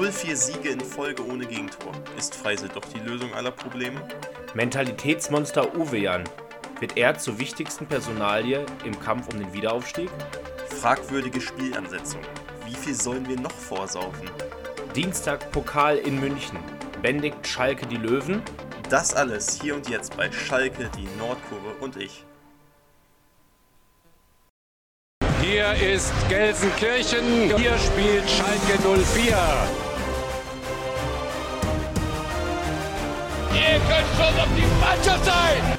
04 Siege in Folge ohne Gegentor. Ist Freisel doch die Lösung aller Probleme? Mentalitätsmonster Uwe Jan. Wird er zur wichtigsten Personalie im Kampf um den Wiederaufstieg? Fragwürdige Spielansetzung. Wie viel sollen wir noch vorsaufen? Dienstag Pokal in München. Bändigt Schalke die Löwen? Das alles hier und jetzt bei Schalke, die Nordkurve und ich. Hier ist Gelsenkirchen. Hier spielt Schalke 04. Schon auf die Mannschaft sein!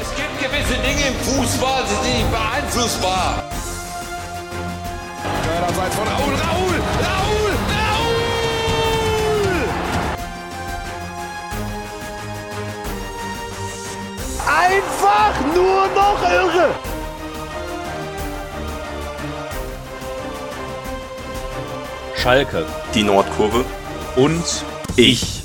Es gibt gewisse Dinge im Fußball, die sind nicht beeinflussbar. Abseits von Raul, Raul, Raul, Raul! Einfach nur noch irre! Schalke Die Nordkurve und ich.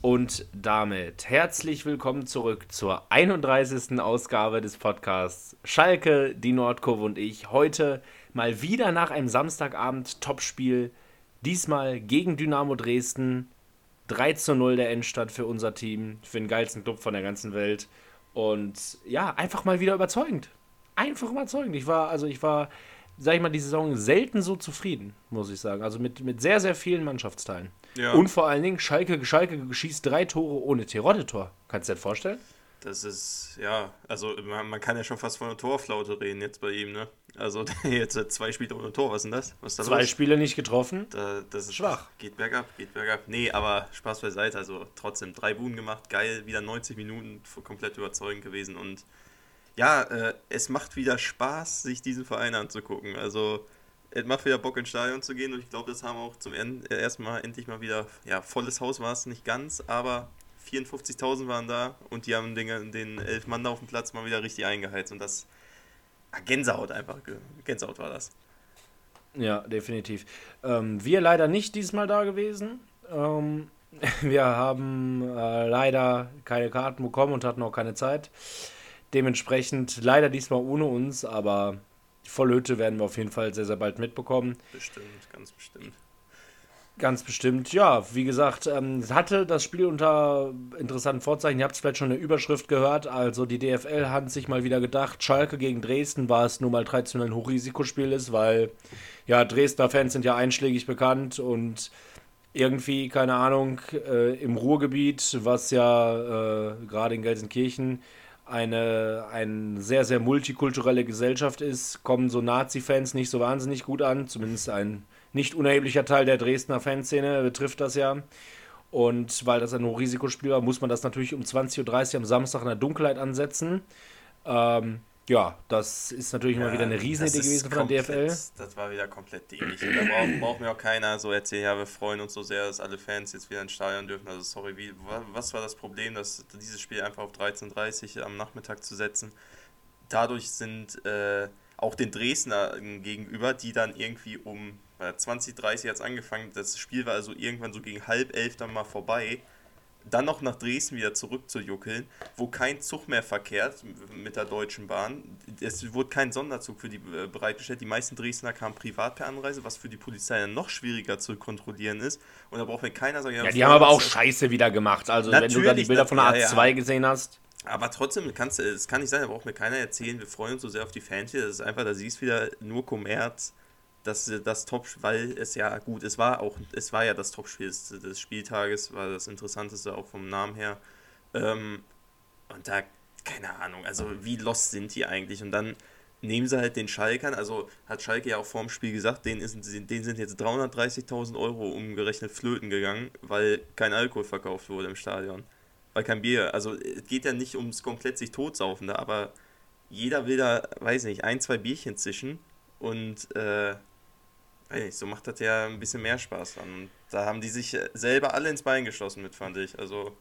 Und damit herzlich willkommen zurück zur 31. Ausgabe des Podcasts Schalke, die Nordkurve und ich. Heute mal wieder nach einem Samstagabend Topspiel. Diesmal gegen Dynamo Dresden. 3 zu 0 der Endstand für unser Team, für den geilsten Club von der ganzen Welt. Und ja, einfach mal wieder überzeugend. Einfach überzeugend. Ich war, also ich war, sag ich mal, die Saison selten so zufrieden, muss ich sagen. Also mit, mit sehr, sehr vielen Mannschaftsteilen. Ja. Und vor allen Dingen, Schalke, Schalke schießt drei Tore ohne Terodde-Tor. Kannst du dir das vorstellen? Das ist, ja, also man, man kann ja schon fast von einer Torflaute reden jetzt bei ihm, ne? Also jetzt zwei Spiele ohne Tor, was ist denn das? Was da Zwei los? Spiele nicht getroffen. Da, das ist Schwach. Geht bergab, geht bergab. Nee, aber Spaß beiseite. Also trotzdem drei Buden gemacht, geil, wieder 90 Minuten komplett überzeugend gewesen. Und ja, äh, es macht wieder Spaß, sich diesen Verein anzugucken. Also es macht wieder Bock ins Stadion zu gehen und ich glaube, das haben auch zum äh, erstmal endlich mal wieder, ja, volles Haus war es nicht ganz, aber 54.000 waren da und die haben den, den elf Mann da auf dem Platz mal wieder richtig eingeheizt und das ah, Gänsehaut einfach, Gänsehaut war das. Ja, definitiv. Ähm, wir leider nicht diesmal da gewesen. Ähm, wir haben äh, leider keine Karten bekommen und hatten auch keine Zeit. Dementsprechend leider diesmal ohne uns, aber die Vollhütte werden wir auf jeden Fall sehr, sehr bald mitbekommen. Bestimmt, ganz bestimmt. Ganz bestimmt, ja. Wie gesagt, ähm, hatte das Spiel unter interessanten Vorzeichen. Ihr habt es vielleicht schon in der Überschrift gehört. Also die DFL hat sich mal wieder gedacht, Schalke gegen Dresden war es nur mal traditionell ein Hochrisikospiel ist, weil ja, Dresdner Fans sind ja einschlägig bekannt und irgendwie, keine Ahnung, äh, im Ruhrgebiet, was ja äh, gerade in Gelsenkirchen eine, eine sehr, sehr multikulturelle Gesellschaft ist, kommen so Nazi-Fans nicht so wahnsinnig gut an. Zumindest ein nicht unerheblicher Teil der Dresdner Fanszene betrifft das ja. Und weil das ein Hochrisikospiel war, muss man das natürlich um 20.30 Uhr am Samstag in der Dunkelheit ansetzen. Ähm, ja, das ist natürlich mal wieder eine Riesenidee gewesen von der DFL. Das war wieder komplett dämlich. Da braucht, braucht mir auch keiner so erzählen, ja, wir freuen uns so sehr, dass alle Fans jetzt wieder ins Stadion dürfen. Also sorry, wie, wa- was war das Problem, dass dieses Spiel einfach auf 13.30 Uhr am Nachmittag zu setzen? Dadurch sind äh, auch den Dresdner gegenüber, die dann irgendwie um äh, 20, 30 hat es angefangen, das Spiel war also irgendwann so gegen halb elf dann mal vorbei, dann noch nach Dresden wieder zurück zu juckeln, wo kein Zug mehr verkehrt mit der Deutschen Bahn. Es wurde kein Sonderzug für die äh, bereitgestellt. Die meisten Dresdner kamen privat per Anreise, was für die Polizei dann noch schwieriger zu kontrollieren ist. Und da braucht mir keiner sagen, Ja, die haben aber auch. Scheiße wieder gemacht. Also, wenn du da die Bilder von der ja, ja. A2 gesehen hast. Aber trotzdem, kannst, es kann nicht sein, da braucht mir keiner erzählen, wir freuen uns so sehr auf die Fans hier. Das ist einfach, da siehst du wieder nur Kommerz, das, das Top, weil es ja gut, es war auch, es war ja das Topspiel des, des Spieltages, war das Interessanteste auch vom Namen her. Ähm, und da, keine Ahnung, also wie lost sind die eigentlich? Und dann nehmen sie halt den Schalkern, also hat Schalke ja auch vor dem Spiel gesagt, denen, ist, denen sind jetzt 330.000 Euro umgerechnet flöten gegangen, weil kein Alkohol verkauft wurde im Stadion. Weil kein Bier. Also es geht ja nicht ums komplett sich totsaufen da, aber jeder will da, weiß nicht, ein, zwei Bierchen zischen und äh, nicht, so macht das ja ein bisschen mehr Spaß dann. Da haben die sich selber alle ins Bein geschossen mit, fand ich. Also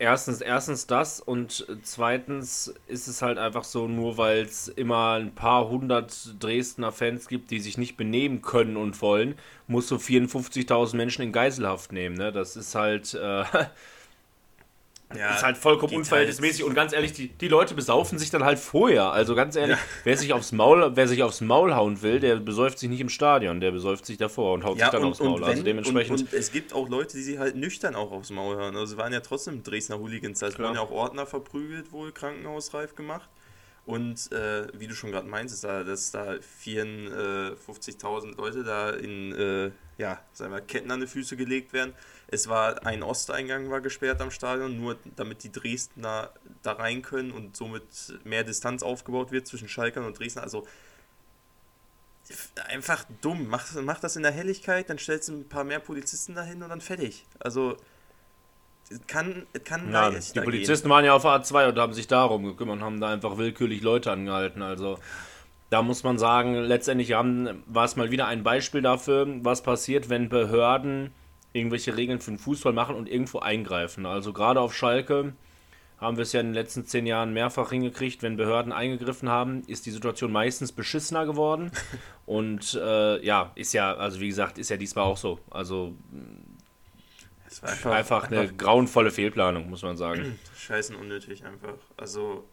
Erstens, erstens das und zweitens ist es halt einfach so, nur weil es immer ein paar hundert Dresdner Fans gibt, die sich nicht benehmen können und wollen, musst du 54.000 Menschen in Geiselhaft nehmen. Ne? Das ist halt, äh, Ja, ist halt vollkommen unverhältnismäßig und ganz ehrlich, die, die Leute besaufen sich dann halt vorher. Also ganz ehrlich, wer sich aufs Maul, wer sich aufs Maul hauen will, der besäuft sich nicht im Stadion, der besäuft sich davor und haut Ja, sich dann und, aufs Maul. also wenn, dementsprechend. und, und es gibt auch Leute, die sie halt nüchtern auch aufs Maul hören. Also waren ja trotzdem Dresdner Hooligans. Klar. wurden ja auch Ordner verprügelt, wohl krankenhausreif gemacht. Und äh, wie du schon gerade meinst, dass da 54.000 Leute da in äh, ja, sagen wir, Ketten an die Füße gelegt werden. Es war ein Osteingang war gesperrt am Stadion, nur damit die Dresdner da rein können und somit mehr Distanz aufgebaut wird zwischen Schalkern und Dresdner. Also einfach dumm. Mach, mach das in der Helligkeit, dann stellst du ein paar mehr Polizisten dahin und dann fertig. Also kann, kann Ja, leicht die da Polizisten waren ja auf A2 und haben sich darum gekümmert und haben da einfach willkürlich Leute angehalten. Also da muss man sagen, letztendlich haben, war es mal wieder ein Beispiel dafür, was passiert, wenn Behörden irgendwelche Regeln für den Fußball machen und irgendwo eingreifen. Also gerade auf Schalke haben wir es ja in den letzten zehn Jahren mehrfach hingekriegt, wenn Behörden eingegriffen haben, ist die Situation meistens beschissener geworden. Und äh, ja, ist ja, also wie gesagt, ist ja diesmal auch so. Also. Es war einfach, einfach eine grauenvolle Fehlplanung, muss man sagen. scheißen unnötig einfach. Also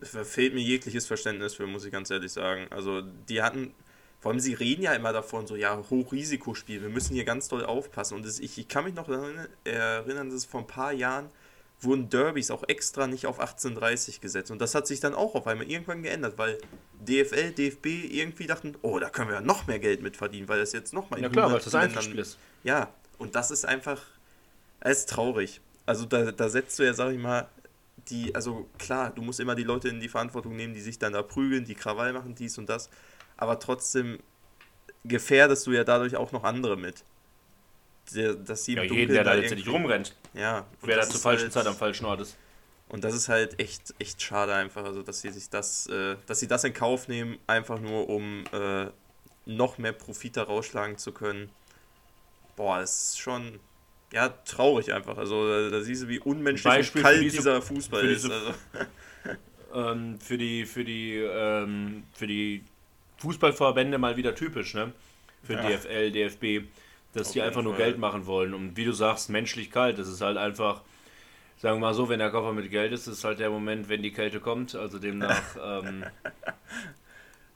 es fehlt mir jegliches Verständnis für, muss ich ganz ehrlich sagen. Also die hatten, vor allem sie reden ja immer davon, so ja, Hochrisikospiel, wir müssen hier ganz doll aufpassen. Und das, ich, ich kann mich noch daran erinnern, dass vor ein paar Jahren wurden Derbys auch extra nicht auf 1830 gesetzt. Und das hat sich dann auch auf einmal irgendwann geändert, weil DFL, DFB irgendwie dachten, oh, da können wir ja noch mehr Geld mit verdienen, weil das jetzt nochmal Ja klar, weil das Einzelspiel ist. Ja, und das ist einfach, es ist traurig. Also da, da setzt du ja, sag ich mal, die, also klar, du musst immer die Leute in die Verantwortung nehmen, die sich dann da prügeln, die Krawall machen, dies und das, aber trotzdem gefährdest du ja dadurch auch noch andere mit. Dass sie Ja, jeden, der da letztendlich rumrennt. Ja. und Wer da zur ist falschen halt- Zeit am falschen Ort ist. und das ist halt echt, echt schade einfach, also dass sie sich das, äh, dass sie das in Kauf nehmen, einfach nur um äh, noch mehr Profit da rausschlagen zu können. Boah, das ist schon ja traurig einfach. Also da, da siehst du, wie unmenschlich Beispiel und kalt diese- dieser Fußball für ist. diese- Also, Ähm, für die, für die, ähm, für die Fußballverbände mal wieder typisch, ne? Für Ja. DFL, DFB, dass Auf die einfach nur Fall. Geld machen wollen. Und wie du sagst, menschlich kalt. Das ist halt einfach, sagen wir mal so, wenn der Koffer mit Geld ist, ist halt der Moment, wenn die Kälte kommt. Also demnach, ähm,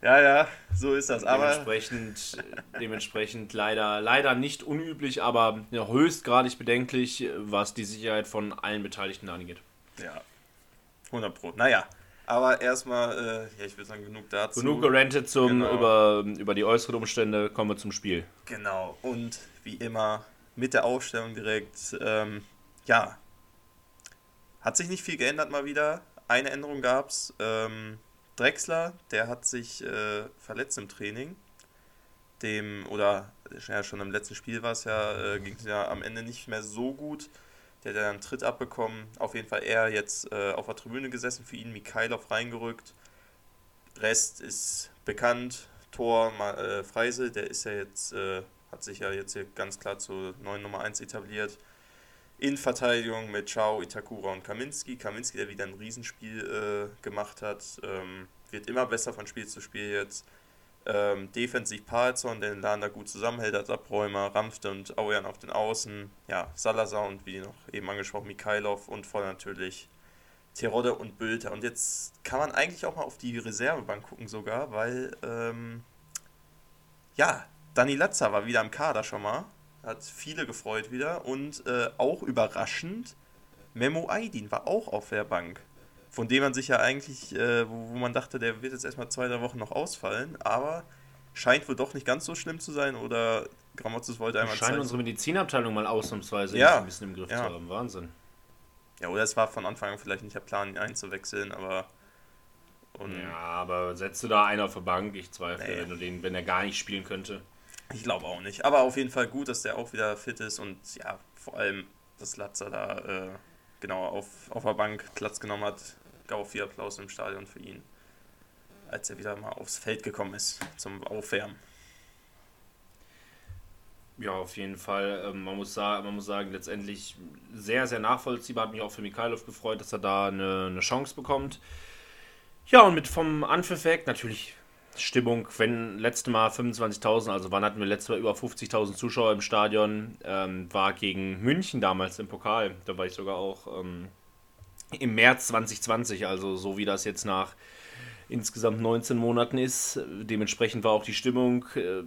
ja, ja, so ist das. Aber dementsprechend, dementsprechend leider, leider nicht unüblich, aber höchstgradig bedenklich, was die Sicherheit von allen Beteiligten angeht. ja, 100 Pro. Naja, aber erstmal, äh, ja, ich würde sagen, genug dazu. Genug gerantet zum, Genau. über, über die äußeren Umstände, kommen wir zum Spiel. Genau, und wie immer mit der Aufstellung direkt, ähm, ja, hat sich nicht viel geändert mal wieder. Eine Änderung gab es. Ähm, Drexler, der hat sich äh, verletzt im Training. Dem, oder ja, schon im letzten Spiel war es ja, äh, ging es ja am Ende nicht mehr so gut. Der hat ja einen Tritt abbekommen. Auf jeden Fall er jetzt äh, auf der Tribüne gesessen, für ihn Mikhailov reingerückt. Rest ist bekannt. Tor äh, Freisel, der ist ja jetzt, äh, hat sich ja jetzt hier ganz klar zur neuen Nummer 1 etabliert. In Verteidigung mit Chao, Itakura und Kaminski. Kaminski, der wieder ein Riesenspiel äh, gemacht hat, ähm, wird immer besser von Spiel zu Spiel jetzt. Ähm, defensiv Palzon, der den Laden da gut zusammenhält als Abräumer, Ramfte und Aujan auf den Außen. Ja, Salazar und wie noch eben angesprochen, Mikhailov und vorne natürlich Terodde und Bülter. Und jetzt kann man eigentlich auch mal auf die Reservebank gucken sogar, weil, ähm, ja, Dani Latza war wieder im Kader schon mal. Hat viele gefreut wieder. Und äh, auch überraschend, Memo Aydin war auch auf der Bank. Von dem man sich ja eigentlich, äh, wo, wo man dachte, der wird jetzt erstmal zwei, drei Wochen noch ausfallen. Aber scheint wohl doch nicht ganz so schlimm zu sein. Oder Gramozis wollte einmal Scheint zeigen. unsere Medizinabteilung mal ausnahmsweise Ja, ein bisschen im Griff ja. zu haben. Wahnsinn. Ja, oder es war von Anfang an vielleicht nicht der Plan, ihn einzuwechseln, aber. Und Ja, aber setzt du da einen auf der Bank? Ich zweifle, Nee. wenn, du den, wenn er gar nicht spielen könnte. Ich glaube auch nicht. Aber auf jeden Fall gut, dass der auch wieder fit ist und ja, vor allem, dass Latzer da äh, genau auf, auf der Bank Platz genommen hat. Auch viel Applaus im Stadion für ihn, als er wieder mal aufs Feld gekommen ist zum Aufwärmen. Ja, auf jeden Fall. Ähm, man, muss sagen, man muss sagen, letztendlich sehr, sehr nachvollziehbar. Hat mich auch für Mikhailov gefreut, dass er da eine, eine Chance bekommt. Ja, und mit vom Anpfiff weg, natürlich Stimmung, wenn letzte Mal 25.000, also wann hatten wir letztes Mal über 50.000 Zuschauer im Stadion, ähm, war gegen München damals im Pokal. Da war ich sogar auch ähm, im März 2020, also so wie das jetzt nach insgesamt 19 Monaten ist. Dementsprechend war auch die Stimmung. Äh,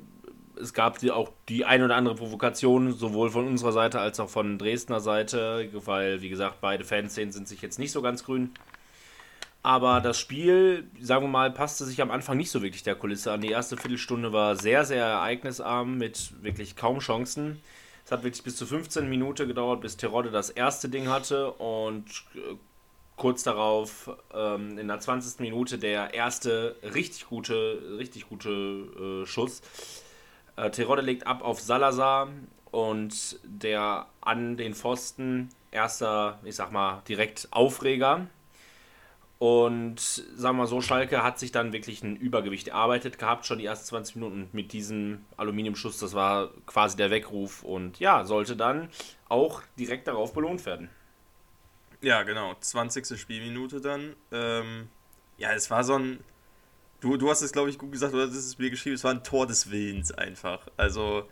es gab auch die ein oder andere Provokation, sowohl von unserer Seite als auch von Dresdner Seite, weil, wie gesagt, beide Fanszenen sind sich jetzt nicht so ganz grün. Aber das Spiel, sagen wir mal, passte sich am Anfang nicht so wirklich der Kulisse an. Die erste Viertelstunde war sehr, sehr ereignisarm mit wirklich kaum Chancen. Es hat wirklich bis zu 15 Minuten gedauert, bis Terodde das erste Ding hatte und äh, kurz darauf ähm, in der 20. Minute der erste richtig gute, richtig gute äh, Schuss. Äh, Terodde legt ab auf Salazar und der an den Pfosten erster, ich sag mal, direkt Aufreger und sagen wir so, Schalke hat sich dann wirklich ein Übergewicht erarbeitet gehabt, schon die ersten 20 Minuten mit diesem Aluminiumschuss. Das war quasi der Weckruf und ja, sollte dann auch direkt darauf belohnt werden. Ja, genau. 20. Spielminute dann. Ähm, ja, es war so ein. Du, du hast es, glaube ich, gut gesagt, oder das ist mir geschrieben, es war ein Tor des Willens einfach. Also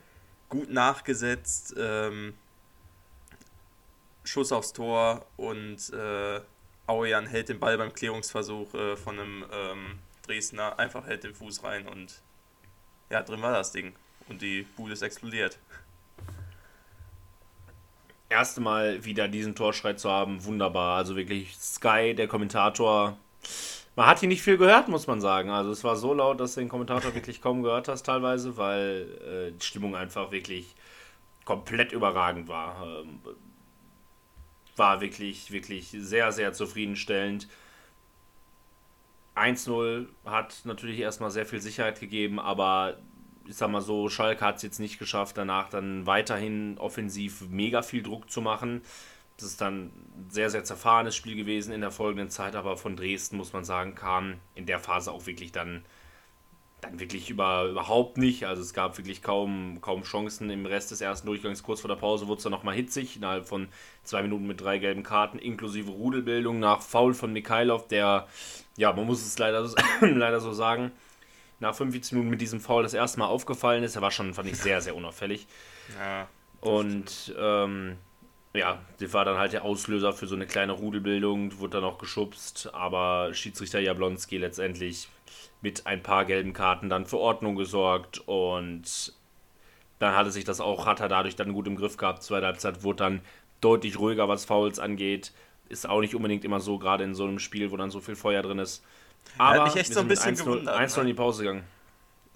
gut nachgesetzt, ähm, Schuss aufs Tor und. Äh, Auejan hält den Ball beim Klärungsversuch äh, von einem ähm, Dresdner, einfach hält den Fuß rein und ja, drin war das Ding. Und die Bude ist explodiert. Erste Mal wieder diesen Torschrei zu haben, wunderbar. Also wirklich Sky, der Kommentator. Man hat hier nicht viel gehört, muss man sagen. Also es war so laut, dass du den Kommentator wirklich kaum gehört hast teilweise, weil äh, die Stimmung einfach wirklich komplett überragend war. Ähm, war wirklich, wirklich sehr, sehr zufriedenstellend. 1-0 hat natürlich erstmal sehr viel Sicherheit gegeben, aber ich sag mal so, Schalke hat es jetzt nicht geschafft, danach dann weiterhin offensiv mega viel Druck zu machen. Das ist dann ein sehr, sehr zerfahrenes Spiel gewesen in der folgenden Zeit, aber von Dresden, muss man sagen, kam in der Phase auch wirklich dann dann wirklich über, überhaupt nicht. Also es gab wirklich kaum, kaum Chancen. Im Rest des ersten Durchgangs, kurz vor der Pause, wurde es dann nochmal hitzig. Innerhalb von zwei Minuten mit drei gelben Karten, inklusive Rudelbildung nach Foul von Mikhailov, der, ja, man muss es leider, leider so sagen, nach 45 Minuten mit diesem Foul das erste Mal aufgefallen ist. Er war schon, fand ich, sehr, sehr unauffällig. Ja. Und ähm, ja, das war dann halt der Auslöser für so eine kleine Rudelbildung, wurde dann auch geschubst, aber Schiedsrichter Jablonski letztendlich mit ein paar gelben Karten dann für Ordnung gesorgt und dann hatte sich das auch, hat er dadurch dann gut im Griff gehabt. Zweite Halbzeit wurde dann deutlich ruhiger, was Fouls angeht. Ist auch nicht unbedingt immer so, gerade in so einem Spiel, wo dann so viel Feuer drin ist. Aber ja, mich echt so ein bisschen 1 gewundert. 1 in die Pause gegangen.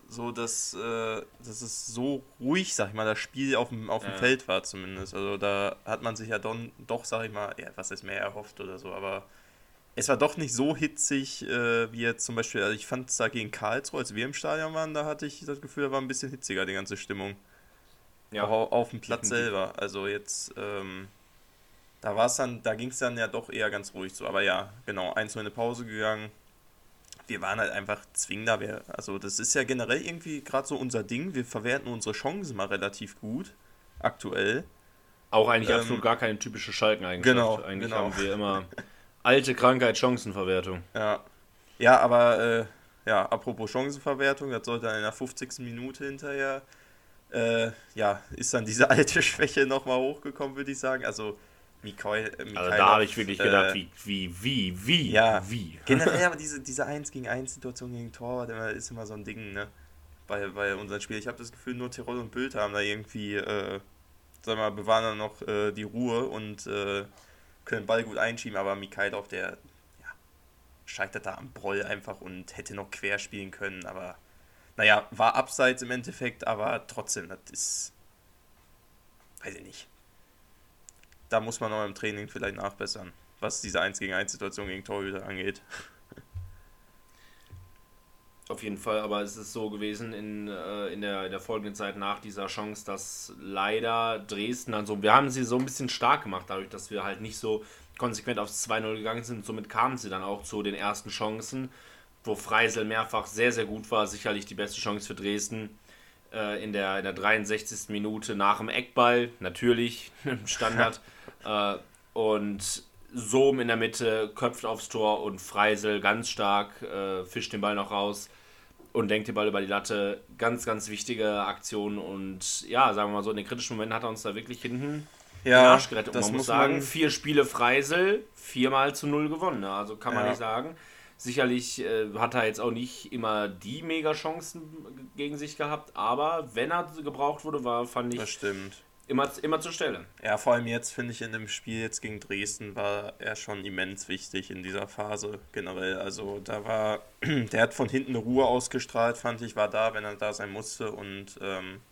So, dass, äh, dass es so ruhig, sag ich mal, das Spiel auf dem, auf dem ja. Feld war zumindest. Also da hat man sich ja don, doch, sag ich mal, ja, was ist mehr erhofft oder so, aber es war doch nicht so hitzig äh, wie jetzt zum Beispiel, also ich fand es da gegen Karlsruhe, als wir im Stadion waren, da hatte ich das Gefühl, da war ein bisschen hitziger die ganze Stimmung. Ja. Auch auf dem Platz selber. Also jetzt, ähm, da war es dann, da ging es dann ja doch eher ganz ruhig so. Aber ja, genau, eins in eine Pause gegangen. Wir waren halt einfach zwingender. Wir, also das ist ja generell irgendwie gerade so unser Ding. Wir verwerten unsere Chancen mal relativ gut. Aktuell. Auch eigentlich ähm, absolut gar keine typische Schalken-Eigenschaft. Genau, eigentlich genau. haben wir immer Alte Krankheit, Chancenverwertung. Ja. Ja, aber äh, ja, apropos Chancenverwertung, das sollte dann in der 50. Minute hinterher, äh, ja, ist dann diese alte Schwäche nochmal hochgekommen, würde ich sagen. Also, Mikael, äh, also da habe ich wirklich gedacht, äh, wie, wie, wie, wie, ja, wie. Generell aber diese, diese 1 gegen 1 Situation gegen Torwart ist immer so ein Ding, ne? Bei, bei unseren Spielen. Ich habe das Gefühl, nur Tirol und Bild haben da irgendwie, äh, sag mal, bewahren dann noch äh, die Ruhe und äh, können den Ball gut einschieben, aber Mikhailov, der ja, scheitert da am Broll einfach und hätte noch quer spielen können, aber naja, war abseits im Endeffekt, aber trotzdem, das ist, weiß ich nicht. Da muss man auch im Training vielleicht nachbessern, was diese 1 gegen 1 Situation gegen Torhüter angeht. Auf jeden Fall, aber es ist so gewesen in, äh, in, der, in der folgenden Zeit nach dieser Chance, dass leider Dresden dann so, wir haben sie so ein bisschen stark gemacht, dadurch, dass wir halt nicht so konsequent aufs 2-0 gegangen sind. Somit kamen sie dann auch zu den ersten Chancen, wo Freisel mehrfach sehr, sehr gut war. Sicherlich die beste Chance für Dresden äh, in, der, in der 63. Minute nach dem Eckball, natürlich, Standard. äh, und Sohm in der Mitte köpft aufs Tor und Freisel ganz stark, äh, fischt den Ball noch raus. und denkt den Ball über die Latte. Ganz, ganz wichtige Aktion und ja, sagen wir mal so, in den kritischen Momenten hat er uns da wirklich hinten ja, den Arsch gerettet. Und man muss muss sagen, man- vier Spiele Freisel, viermal zu null gewonnen. ne? Also kann man Ja. nicht sagen. Sicherlich äh, hat er jetzt auch nicht immer die Mega-Chancen gegen sich gehabt, aber wenn er gebraucht wurde, war, fand Das ich stimmt. immer, immer zur Stelle. Ja, vor allem jetzt finde ich in dem Spiel jetzt gegen Dresden war er schon immens wichtig in dieser Phase generell. Also da war, der hat von hinten eine Ruhe ausgestrahlt, fand ich, war da, wenn er da sein musste. Und ähm,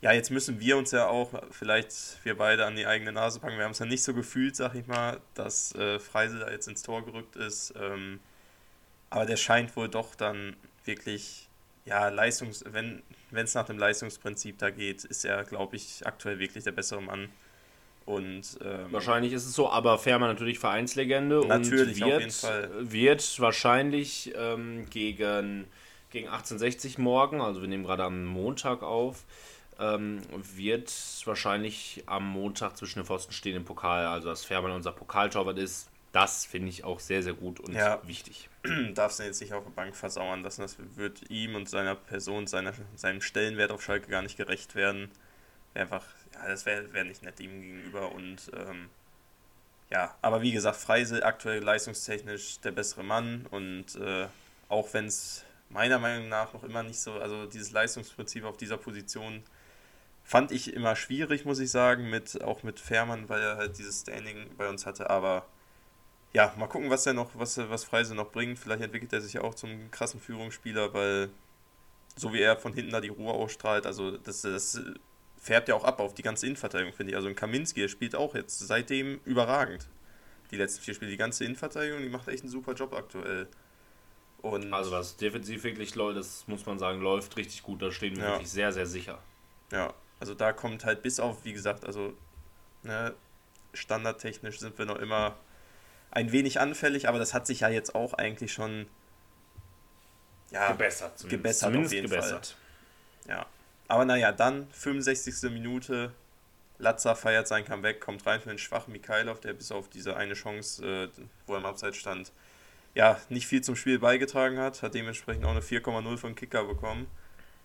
ja, jetzt müssen wir uns ja auch vielleicht wir beide an die eigene Nase packen. Wir haben es ja nicht so gefühlt, sag ich mal, dass äh, Freisel da jetzt ins Tor gerückt ist. Ähm, aber der scheint wohl doch dann wirklich, ja, Leistungs, wenn es nach dem Leistungsprinzip da geht, ist er, glaube ich, aktuell wirklich der bessere Mann. Und ähm, Wahrscheinlich ist es so, aber Fährmann natürlich Vereinslegende Natürlich, und auf wird, jeden Fall. wird wahrscheinlich ähm, gegen, gegen 1860 morgen, also wir nehmen gerade am Montag auf, ähm, wird wahrscheinlich am Montag zwischen den Pfosten stehen im Pokal, also dass Fährmann unser Pokaltorwart ist. Das finde ich auch sehr, sehr gut und Ja. wichtig. darfst du jetzt nicht auf der Bank versauern lassen. Das wird ihm und seiner Person, seiner, seinem Stellenwert auf Schalke gar nicht gerecht werden. Wäre einfach, ja, das wäre wär nicht nett ihm gegenüber. Und ähm, ja, aber wie gesagt, Freisel aktuell leistungstechnisch der bessere Mann. Und äh, auch wenn es meiner Meinung nach noch immer nicht so, also dieses Leistungsprinzip auf dieser Position fand ich immer schwierig, muss ich sagen, mit, auch mit Fährmann, weil er halt dieses Standing bei uns hatte. Aber ja, mal gucken, was er noch, was, was Freise noch bringt. Vielleicht entwickelt er sich ja auch zum krassen Führungsspieler, weil so wie er von hinten da die Ruhe ausstrahlt, also das, das färbt ja auch ab auf die ganze Innenverteidigung, finde ich. Also ein Kaminski, der spielt auch jetzt seitdem überragend. Die letzten vier Spiele, die ganze Innenverteidigung, die macht echt einen super Job aktuell. Und Also was defensiv wirklich läuft, das muss man sagen, läuft richtig gut. Da stehen wir Ja. wirklich sehr, sehr sicher. Ja, also da kommt halt bis auf, wie gesagt, also ne, standardtechnisch sind wir noch immer ein wenig anfällig, aber das hat sich ja jetzt auch eigentlich schon ja, Gebessert zumindest. gebessert zumindest auf jeden gebessert. Ja. Aber naja, dann 65. Minute, Latza feiert sein Comeback, kommt rein für den schwachen Mikhailov, der bis auf diese eine Chance, äh, wo er im Abseits stand, ja, nicht viel zum Spiel beigetragen hat, hat dementsprechend auch eine 4,0 von Kicker bekommen.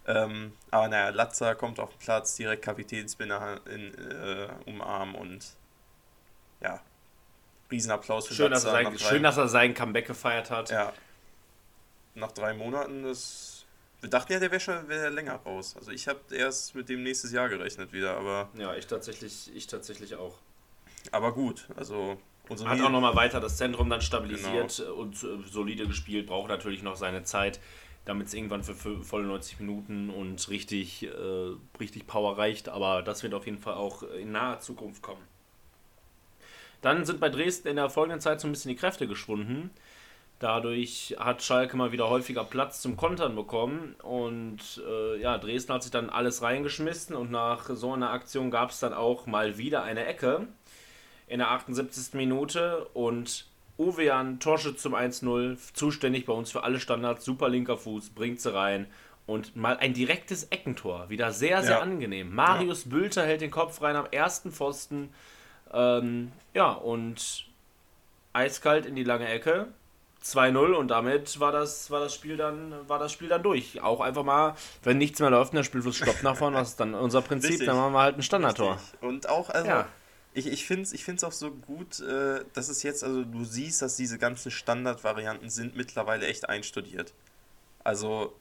Ähm, aber naja, Latza kommt auf den Platz, direkt Kapitänsbinner in, äh, umarmen und ja, Riesenapplaus für Schön, dass er, sein, schön, dass er sein Comeback gefeiert hat. ja. Nach drei Monaten, das. Wir dachten ja, der wäre schon wär länger raus. Also ich habe erst mit dem nächstes Jahr gerechnet wieder, aber, Ja, ich tatsächlich, ich tatsächlich auch. aber gut. Also unsere Hat auch nochmal weiter das Zentrum dann stabilisiert und äh, solide gespielt, braucht natürlich noch seine Zeit, damit es irgendwann für, für volle 90 Minuten und richtig, äh, richtig Power reicht, aber das wird auf jeden Fall auch in naher Zukunft kommen. Dann sind bei Dresden in der folgenden Zeit so ein bisschen die Kräfte geschwunden. Dadurch hat Schalke mal wieder häufiger Platz zum Kontern bekommen und äh, ja, Dresden hat sich dann alles reingeschmissen und nach so einer Aktion gab es dann auch mal wieder eine Ecke in der 78. Minute und Uwean, Torschütz zum 1-0, zuständig bei uns für alle Standards, super linker Fuß, bringt sie rein und mal ein direktes Eckentor, wieder sehr, sehr Ja. angenehm. Marius Bülter hält den Kopf rein am ersten Pfosten, ähm, ja und eiskalt in die lange Ecke. 2-0 und damit war das, war, das Spiel dann, war das Spiel dann durch. Auch einfach mal, wenn nichts mehr läuft und der Spielfluss stoppt nach vorne, was ist dann unser Prinzip, Richtig. dann machen wir halt ein Standardtor. Richtig. Und auch, also, Ja. ich, ich finde es ich find's auch so gut, äh, dass es jetzt, also du siehst, dass diese ganzen Standardvarianten sind mittlerweile echt einstudiert. Also,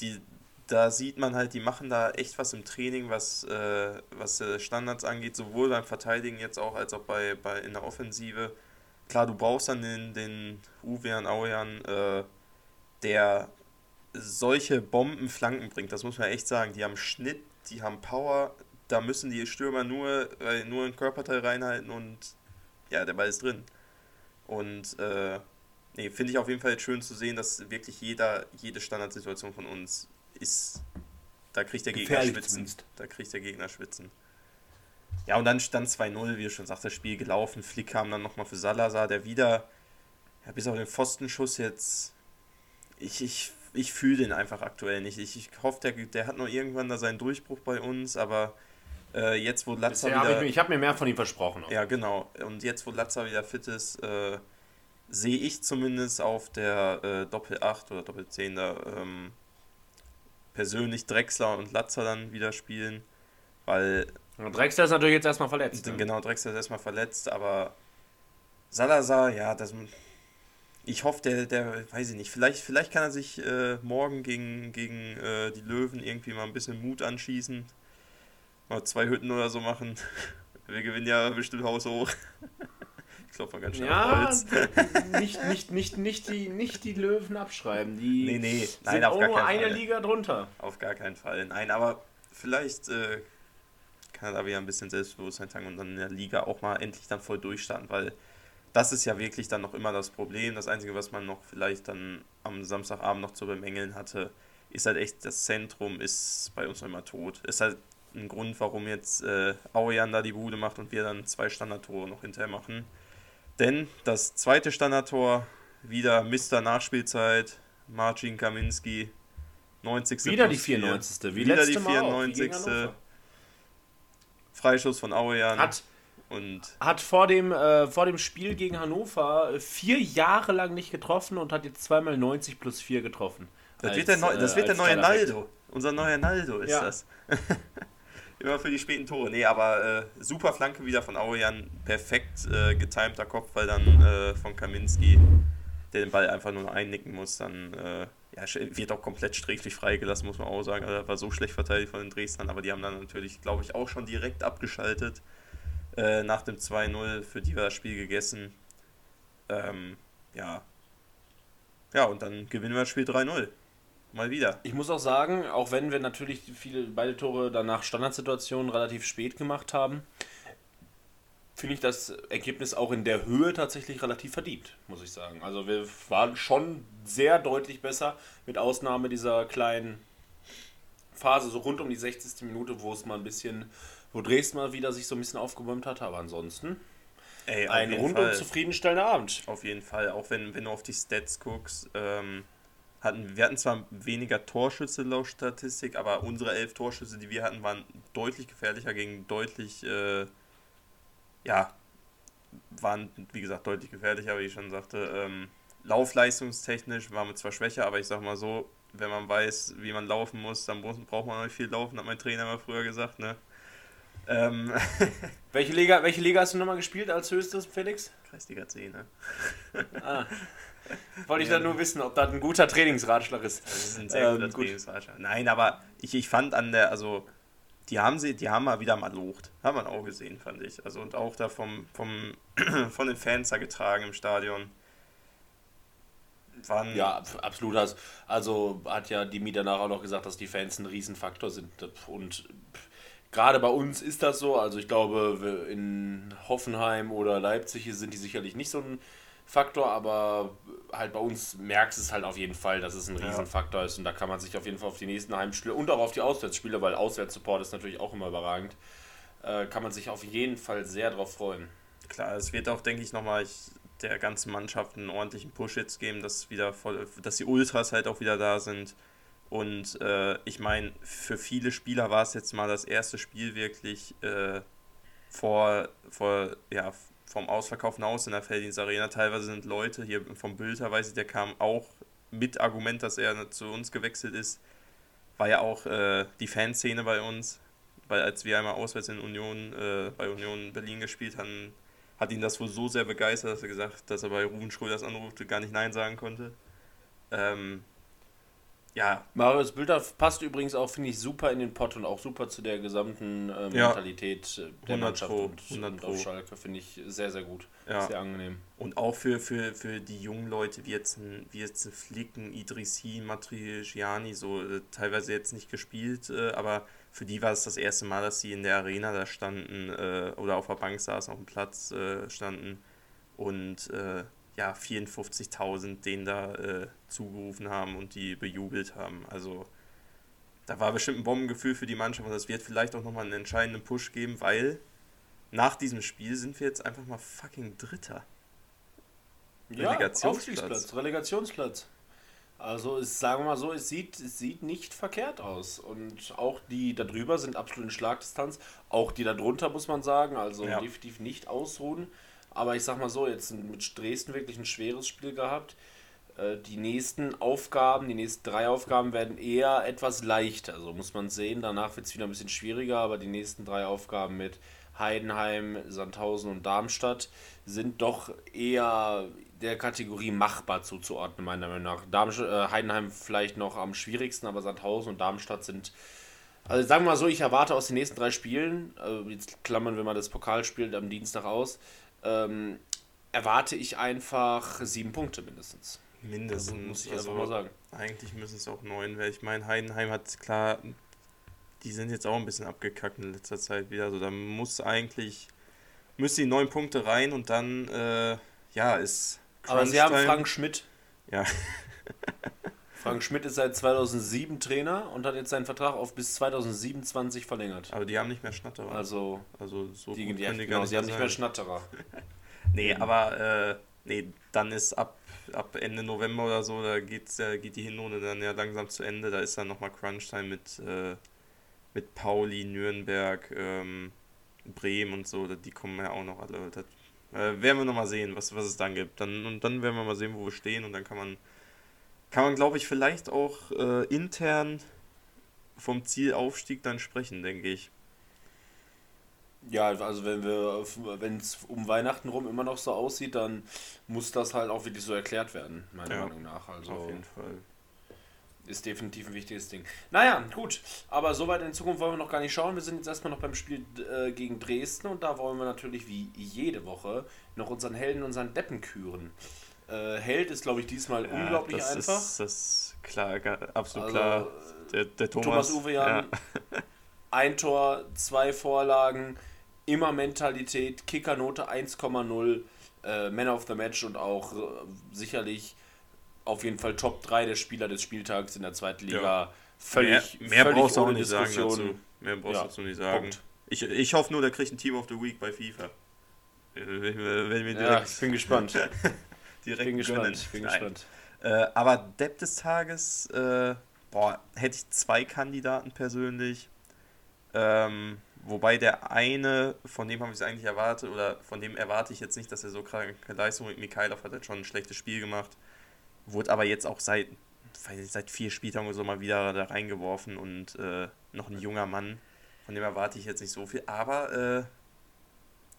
die, da sieht man halt, die machen da echt was im Training, was, äh, was äh, Standards angeht, sowohl beim Verteidigen jetzt auch, als auch bei, bei in der Offensive. Klar, du brauchst dann den, den Uwean Auean, äh, der solche Bombenflanken bringt, das muss man echt sagen. Die haben Schnitt, die haben Power, da müssen die Stürmer nur, äh, nur ein Körperteil reinhalten und ja, der Ball ist drin. Und äh, nee, finde ich auf jeden Fall schön zu sehen, dass wirklich jeder, jede Standardsituation von uns ist, da kriegt der Gegner schwitzen. zumindest. Da kriegt der Gegner schwitzen. Ja, und dann stand 2-0, wie du schon sagst, das Spiel gelaufen. Flick kam dann nochmal für Salazar, der wieder, ja, bis auf den Pfostenschuss jetzt, ich, ich, ich fühle den einfach aktuell nicht. Ich, ich hoffe, der, der hat noch irgendwann da seinen Durchbruch bei uns, aber äh, jetzt, wo Latza Bisher hab wieder... ich ich habe mir mehr von ihm versprochen. auch. Ja, genau. Und jetzt, wo Latza wieder fit ist, äh, sehe ich zumindest auf der äh, Doppel 8 oder Doppel 10 da ähm, persönlich Drexler und Latzer dann wieder spielen, weil Drexler ist natürlich jetzt erstmal verletzt. Ne? Genau, Drexler ist erstmal verletzt, aber Salazar, ja, das. Ich hoffe, der, der, weiß ich nicht, vielleicht, vielleicht kann er sich äh, morgen gegen, gegen äh, die Löwen irgendwie mal ein bisschen Mut anschießen. Mal zwei Hütten oder so machen. Wir gewinnen ja bestimmt Haus hoch. Ich glaube mal ganz schnell ja, Holz. nicht, nicht, nicht, nicht, die, nicht die Löwen abschreiben. Die nee, nee, nein, sind auch nur eine Fall. Liga drunter. Auf gar keinen Fall. Nein, aber vielleicht äh, kann er da wieder ein bisschen Selbstbewusstsein tanken und dann in der Liga auch mal endlich dann voll durchstarten, weil das ist ja wirklich dann noch immer das Problem. Das Einzige, was man noch vielleicht dann am Samstagabend noch zu bemängeln hatte, ist halt echt, das Zentrum ist bei uns noch immer tot. Ist halt ein Grund, warum jetzt äh, Aujan da die Bude macht und wir dann zwei Standardtore noch hinterher machen. Denn das zweite Standardtor, wieder Mr. Nachspielzeit, Marcin Kaminski, 90. Wieder die 94. Wie wieder die 94. Freischuss von Aujan. Hat und hat vor dem, äh, vor dem Spiel gegen Hannover äh, vier Jahre lang nicht getroffen und hat jetzt zweimal 90 plus 4 getroffen. Das als, wird der, Neu das wird der neue Naldo. Unser neuer Naldo ist ja. das. Immer für die späten Tore. Nee, aber äh, super Flanke wieder von Aurian. Perfekt äh, getimter Kopfball dann äh, von Kaminski, der den Ball einfach nur einnicken muss. Dann äh, ja, wird auch komplett sträflich freigelassen, muss man auch sagen. Also, war so schlecht verteidigt von den Dresdnern, aber die haben dann natürlich, glaube ich, auch schon direkt abgeschaltet. Äh, nach dem 2-0, für die war das Spiel gegessen. Ähm, ja. Ja, und dann gewinnen wir das Spiel 3-0. Mal wieder. Ich muss auch sagen, auch wenn wir natürlich viele beide Tore danach Standardsituationen relativ spät gemacht haben, finde ich das Ergebnis auch in der Höhe tatsächlich relativ verdient, muss ich sagen. Also wir waren schon sehr deutlich besser, mit Ausnahme dieser kleinen Phase, so rund um die 60. Minute, wo es mal ein bisschen wo Dresden mal wieder sich so ein bisschen aufgebäumt hat, aber ansonsten Ey, ein rundum zufriedenstellender Abend. Auf jeden Fall, auch wenn, wenn du auf die Stats guckst, ähm, hatten, wir hatten zwar weniger Torschüsse laut Statistik, aber unsere elf Torschüsse, die wir hatten, waren deutlich gefährlicher gegen deutlich, äh, ja, waren, wie gesagt, deutlich gefährlicher, wie ich schon sagte. Ähm, laufleistungstechnisch waren wir zwar schwächer, aber ich sag mal so, wenn man weiß, wie man laufen muss, dann braucht man nicht viel laufen, hat mein Trainer mal früher gesagt, ne? Ähm welche, Liga, welche Liga hast du nochmal gespielt als höchstes, Felix? Kreisliga 10, ne? ah. Wollte ich ja. dann nur wissen, ob das ein guter Trainingsratschlag ist. Das ist ein sehr guter ähm, Trainingsratschlag. Nein, aber ich, ich fand an der, also die haben sie, die haben mal wieder mal locht. Hat man auch gesehen, fand ich. Also und auch da vom, vom, von den Fans da getragen im Stadion. Waren ja, absolut. Also hat ja Dimi danach auch noch gesagt, dass die Fans ein Riesenfaktor sind. Und gerade bei uns ist das so. Also ich glaube, in Hoffenheim oder Leipzig sind die sicherlich nicht so ein Faktor, aber halt bei uns merkst du es halt auf jeden Fall, dass es ein Riesenfaktor ist und da kann man sich auf jeden Fall auf die nächsten Heimspiele und auch auf die Auswärtsspiele, weil Auswärtssupport ist natürlich auch immer überragend, äh, kann man sich auf jeden Fall sehr drauf freuen. Klar, es wird auch, denke ich, nochmal der ganzen Mannschaft einen ordentlichen Push jetzt geben, dass wieder voll, dass die Ultras halt auch wieder da sind. Und äh, ich meine, für viele Spieler war es jetzt mal das erste Spiel wirklich äh, vor, vor, ja, vom ausverkauften Haus in der Felddienst Arena. Teilweise sind Leute hier vom Bülter, weiß ich, der kam auch mit Argument, dass er zu uns gewechselt ist. War ja auch äh, die Fanszene bei uns, weil als wir einmal auswärts in Union, äh, bei Union Berlin gespielt haben, hat ihn das wohl so sehr begeistert, dass er gesagt, dass er bei Ruben Schröders anrufte, gar nicht Nein sagen konnte. Ähm, ja. Marius Bilder passt übrigens auch, finde ich, super in den Pott und auch super zu der gesamten äh, Mentalität äh, der Mannschaft Pro, und, und auf Schalke. Finde ich sehr, sehr gut. Ja. Sehr angenehm. Und auch für, für, für die jungen Leute, wie jetzt ein, wie jetzt ein Flicken, Idrissi, Matriciani, so äh, teilweise jetzt nicht gespielt, äh, aber für die war es das erste Mal, dass sie in der Arena da standen äh, oder auf der Bank saßen, auf dem Platz äh, standen und ja, 54.000 denen da äh, zugerufen haben und die bejubelt haben. Also da war bestimmt ein Bombengefühl für die Mannschaft und das wird vielleicht auch nochmal einen entscheidenden Push geben, weil nach diesem Spiel sind wir jetzt einfach mal fucking Dritter. Ja, Relegationsplatz. Relegationsplatz. Also es, sagen wir mal so, es sieht, es sieht nicht verkehrt aus. Und auch die da drüber sind absolut in Schlagdistanz. Auch die da drunter, muss man sagen. Also ja. definitiv nicht ausruhen. Aber ich sag mal so, jetzt mit Dresden wirklich ein schweres Spiel gehabt. Äh, die nächsten Aufgaben, die nächsten drei Aufgaben werden eher etwas leichter. So muss man sehen. Danach wird es wieder ein bisschen schwieriger, aber die nächsten drei Aufgaben mit Heidenheim, Sandhausen und Darmstadt sind doch eher der Kategorie machbar zuzuordnen, meiner Meinung nach. Darmstadt, äh, Heidenheim vielleicht noch am schwierigsten, aber Sandhausen und Darmstadt sind. Also sagen wir mal so, ich erwarte aus den nächsten drei Spielen, äh, jetzt klammern wir mal das Pokalspiel am Dienstag aus, ähm, erwarte ich einfach sieben Punkte mindestens. Mindestens, also, muss ich also, einfach mal sagen. Eigentlich müssen es auch neun, weil ich meine, Heidenheim hat klar, die sind jetzt auch ein bisschen abgekackt in letzter Zeit wieder. Also da muss eigentlich, müssen die neun Punkte rein und dann, äh, ja, ist. Aber sie haben Frank Schmidt. Ja. Frank Schmidt ist seit 2007 Trainer und hat jetzt seinen Vertrag auf bis 2027 verlängert. Aber die haben nicht mehr Schnatterer. Also, also so die, die, die, genau, sie haben nicht mehr Schnatterer. nee, aber äh, nee, dann ist ab ab Ende November oder so, da geht's, äh, geht die Hinrunde dann ja langsam zu Ende. Da ist dann nochmal Crunch-Time mit, äh, mit Pauli, Nürnberg, ähm, Bremen und so. Die kommen ja auch noch alle. Das, äh, werden wir nochmal sehen, was, was es dann gibt. Dann, und dann werden wir mal sehen, wo wir stehen. Und dann kann man, kann man glaube ich, vielleicht auch äh, intern vom Zielaufstieg dann sprechen, denke ich. Ja, also wenn wir, wenn es um Weihnachten rum immer noch so aussieht, dann muss das halt auch wirklich so erklärt werden, meiner ja, Meinung nach. Also auf jeden Fall. Ist definitiv ein wichtiges Ding. Naja, gut. Aber so weit in Zukunft wollen wir noch gar nicht schauen. Wir sind jetzt erstmal noch beim Spiel äh, gegen Dresden und da wollen wir natürlich wie jede Woche noch unseren Helden, unseren Deppen küren. Äh, Held ist, glaube ich, diesmal ja, unglaublich das einfach. Ist, das ist klar, absolut also, klar. Der, der Thomas, Thomas Uwe Jan, ja. ein Tor, zwei Vorlagen, immer Mentalität, Kickernote 1,0, äh, Man of the Match und auch äh, sicherlich auf jeden Fall Top 3 der Spieler des Spieltags in der zweiten Liga. Ja. Völlig, mehr, mehr völlig brauchst du auch nicht sagen dazu. Mehr brauchst ja, dazu nicht sagen. Ich, ich hoffe nur, der kriegt ein Team of the Week bei FIFA. Wenn, wenn wir ja, ich bin gespannt. direkt bin gespannt. Bin gespannt. Äh, aber Depp des Tages, äh, boah, hätte ich zwei Kandidaten persönlich. Ähm, wobei der eine, von dem habe ich es eigentlich erwartet, oder von dem erwarte ich jetzt nicht, dass er so kranke Leistung mit Mikhailov hat, er schon ein schlechtes Spiel gemacht. Wurde aber jetzt auch seit, seit vier Spieltagen oder so mal wieder da reingeworfen und äh, noch ein junger Mann. Von dem erwarte ich jetzt nicht so viel. Aber, äh,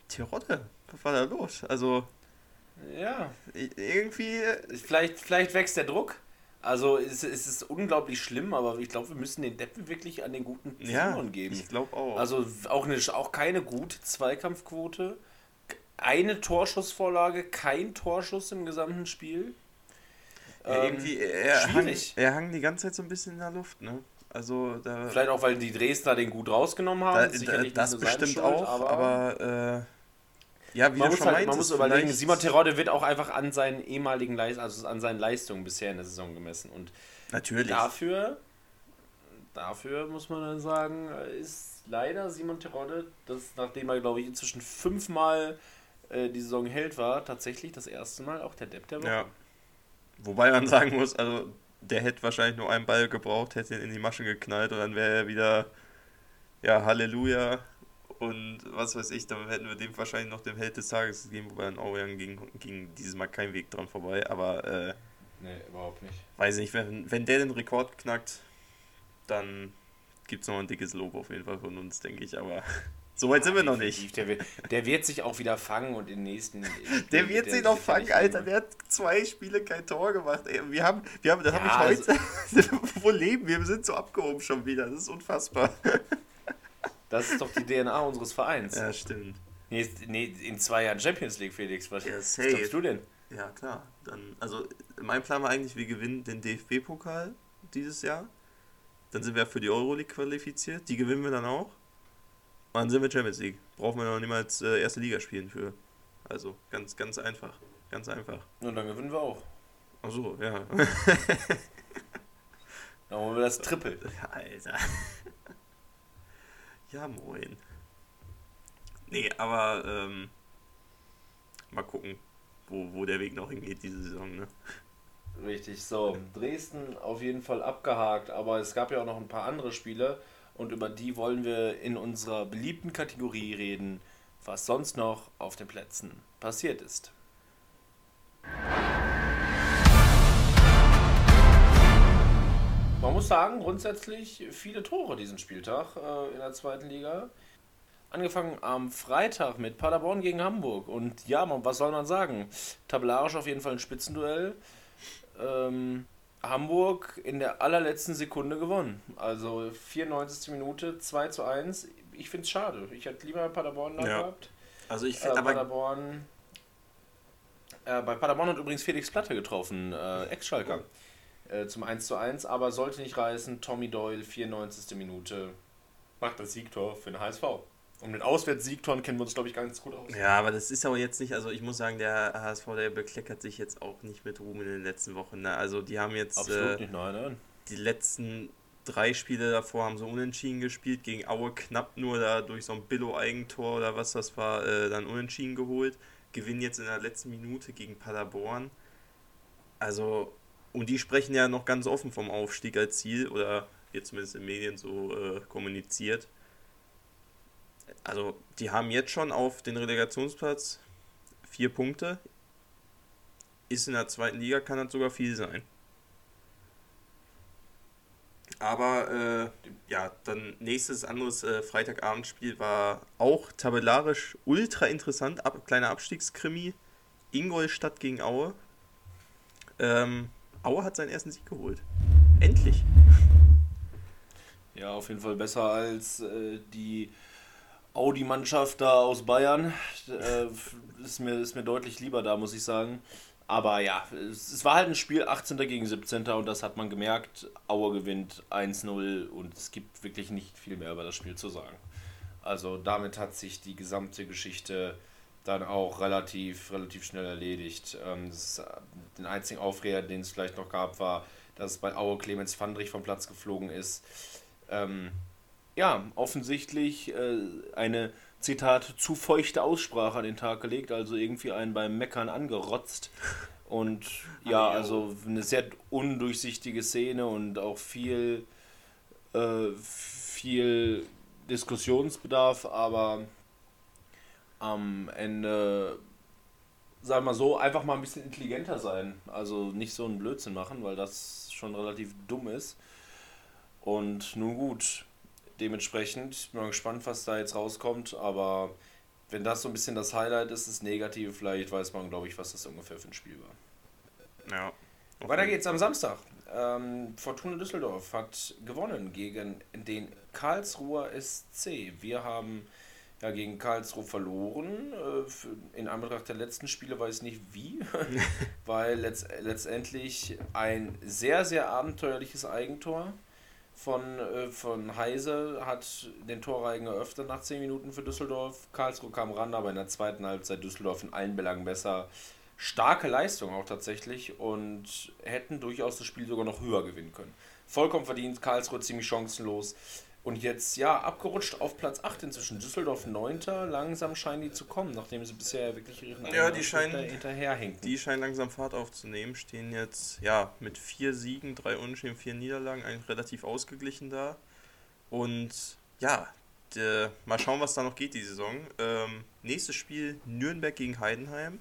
Tirotte, was war da los? Also. Ja. Irgendwie. Äh, vielleicht, vielleicht wächst der Druck. Also es, es ist unglaublich schlimm, aber ich glaube, wir müssen den Deppen wirklich an den guten Führern ja, geben. Ich glaube auch. Also auch, eine, auch keine gute Zweikampfquote, eine Torschussvorlage, kein Torschuss im gesamten Spiel. Ja, ähm, irgendwie, er schwierig. Hang, er hang die ganze Zeit so ein bisschen in der Luft, ne? Also da, Vielleicht auch, weil die Dresdner den gut rausgenommen haben. Da, da, das bestimmt Schuld, auch, aber, aber äh, ja, wie man, muss, halt, man muss überlegen, Simon Terodde wird auch einfach an seinen ehemaligen Leistungen, also an seinen Leistungen bisher in der Saison gemessen. Und Natürlich. Dafür, dafür muss man dann sagen, ist leider Simon Terodde, das, nachdem er, glaube ich, inzwischen fünfmal äh, die Saison Held war, tatsächlich das erste Mal auch der Depp der Woche. Ja. Wobei man sagen muss, also der hätte wahrscheinlich nur einen Ball gebraucht, hätte ihn in die Masche geknallt und dann wäre er wieder, ja, Halleluja, und was weiß ich, dann hätten wir dem wahrscheinlich noch den Held des Tages gegeben, wobei an Aurian ging, ging dieses Mal kein Weg dran vorbei, aber äh, nee, überhaupt nicht. Weiß nicht, wenn, wenn der den Rekord knackt, dann gibt es noch ein dickes Lob auf jeden Fall von uns, denke ich, aber so weit sind wir noch nicht. Der wird, der wird sich auch wieder fangen und in den nächsten. der wird sich noch fangen, Alter. Der hat zwei Spiele kein Tor gemacht. Ey, wir haben, wir haben, das ja, habe ich heute. Also, wo leben wir? Wir sind so abgehoben schon wieder. Das ist unfassbar. Das ist doch die DNA unseres Vereins. Ja, stimmt. Nee, nee, in zwei Jahren Champions League, Felix. Was, ja, was glaubst du denn? Ja, klar. Dann, also, mein Plan war eigentlich, wir gewinnen den DFB-Pokal dieses Jahr. Dann sind wir für die Euroleague qualifiziert. Die gewinnen wir dann auch. Und dann sind wir Champions League. Brauchen wir noch niemals äh, erste Liga spielen für. Also, ganz, ganz einfach. Ganz einfach. Und dann gewinnen wir auch. Ach so, ja. dann holen wir das Triple. Alter. Ja, moin. Nee, aber ähm, mal gucken, wo, wo der Weg noch hingeht diese Saison, ne? Richtig, so. Dresden auf jeden Fall abgehakt, aber es gab ja auch noch ein paar andere Spiele und über die wollen wir in unserer beliebten Kategorie reden, was sonst noch auf den Plätzen passiert ist. Sagen, grundsätzlich viele Tore diesen Spieltag äh, in der zweiten Liga. Angefangen am Freitag mit Paderborn gegen Hamburg. Und ja, man, was soll man sagen? Tabellarisch auf jeden Fall ein Spitzenduell. Ähm, Hamburg in der allerletzten Sekunde gewonnen. Also 94. Minute, 2 zu 1. Ich finde es schade. Ich hätte lieber Paderborn da Ja. gehabt. Also ich Äh, finde, aber Paderborn. Äh, bei Paderborn hat übrigens Felix Platte getroffen, äh, Ex-Schalker. Äh, zum 1 zu 1, aber sollte nicht reißen. Tommy Doyle, 94. Minute, macht das Siegtor für den HSV. Und mit Auswärtssiegtoren kennen wir uns, glaube ich, ganz gut aus. Ja, aber das ist aber jetzt nicht, also ich muss sagen, der HSV, der bekleckert sich jetzt auch nicht mit Ruhm in den letzten Wochen. Ne? Also die haben jetzt Absolut äh, nicht, nein, nein. die letzten drei Spiele davor haben sie unentschieden gespielt, gegen Aue knapp nur da durch so ein Billo-Eigentor oder was das war, äh, dann unentschieden geholt. Gewinnen jetzt in der letzten Minute gegen Paderborn. Also, und die sprechen ja noch ganz offen vom Aufstieg als Ziel oder wird zumindest in Medien so äh, kommuniziert. Also, die haben jetzt schon auf den Relegationsplatz vier Punkte. Ist in der zweiten Liga, kann das sogar viel sein. Aber äh, ja, dann nächstes anderes äh, Freitagabendspiel war auch tabellarisch ultra interessant. Ab, kleiner Abstiegskrimi. Ingolstadt gegen Aue. Ähm, Aue hat seinen ersten Sieg geholt. Endlich. Ja, auf jeden Fall besser als äh, die Audi-Mannschaft da aus Bayern. Äh, ist, mir, ist mir deutlich lieber da, muss ich sagen. Aber ja, es, es war halt ein Spiel 18. gegen 17. und das hat man gemerkt. Aue gewinnt 1-0 und es gibt wirklich nicht viel mehr über das Spiel zu sagen. Also damit hat sich die gesamte Geschichte dann auch relativ, relativ schnell erledigt. Ähm, das, den einzigen Aufreger, den es vielleicht noch gab, war, dass bei Aue Clemens Fandrich vom Platz geflogen ist. Ähm, ja, offensichtlich äh, eine, Zitat, zu feuchte Aussprache an den Tag gelegt, also irgendwie einen beim Meckern angerotzt. Und ja, also eine sehr undurchsichtige Szene und auch viel, äh, viel Diskussionsbedarf, aber am Ende, sagen wir mal so, einfach mal ein bisschen intelligenter sein. Also nicht so einen Blödsinn machen, weil das schon relativ dumm ist. Und nun gut, dementsprechend bin ich mal gespannt, was da jetzt rauskommt, aber wenn das so ein bisschen das Highlight ist, das Negative, vielleicht weiß man, glaube ich, was das ungefähr für ein Spiel war. Ja. Weiter geht's am Samstag. Ähm, Fortuna Düsseldorf hat gewonnen gegen den Karlsruher SC. Wir haben ja gegen Karlsruhe verloren. Äh, in Anbetracht der letzten Spiele weiß ich nicht wie, weil letzt, letztendlich ein sehr, sehr abenteuerliches Eigentor von, äh, von Heise hat den Torreigen eröffnet nach 10 Minuten für Düsseldorf. Karlsruhe kam ran, aber in der zweiten Halbzeit Düsseldorf in allen Belangen besser. Starke Leistung auch tatsächlich und hätten durchaus das Spiel sogar noch höher gewinnen können. Vollkommen verdient, Karlsruhe ziemlich chancenlos. Und jetzt, ja, abgerutscht auf Platz 8 inzwischen. Düsseldorf 9. Langsam scheinen die zu kommen, nachdem sie bisher wirklich ihren Ja, die scheinen- hinterherhinken. Die scheinen langsam Fahrt aufzunehmen, stehen jetzt ja mit vier Siegen, drei Unentschieden, vier Niederlagen eigentlich relativ ausgeglichen da. Und ja, der, mal schauen, was da noch geht die Saison. Ähm, nächstes Spiel Nürnberg gegen Heidenheim.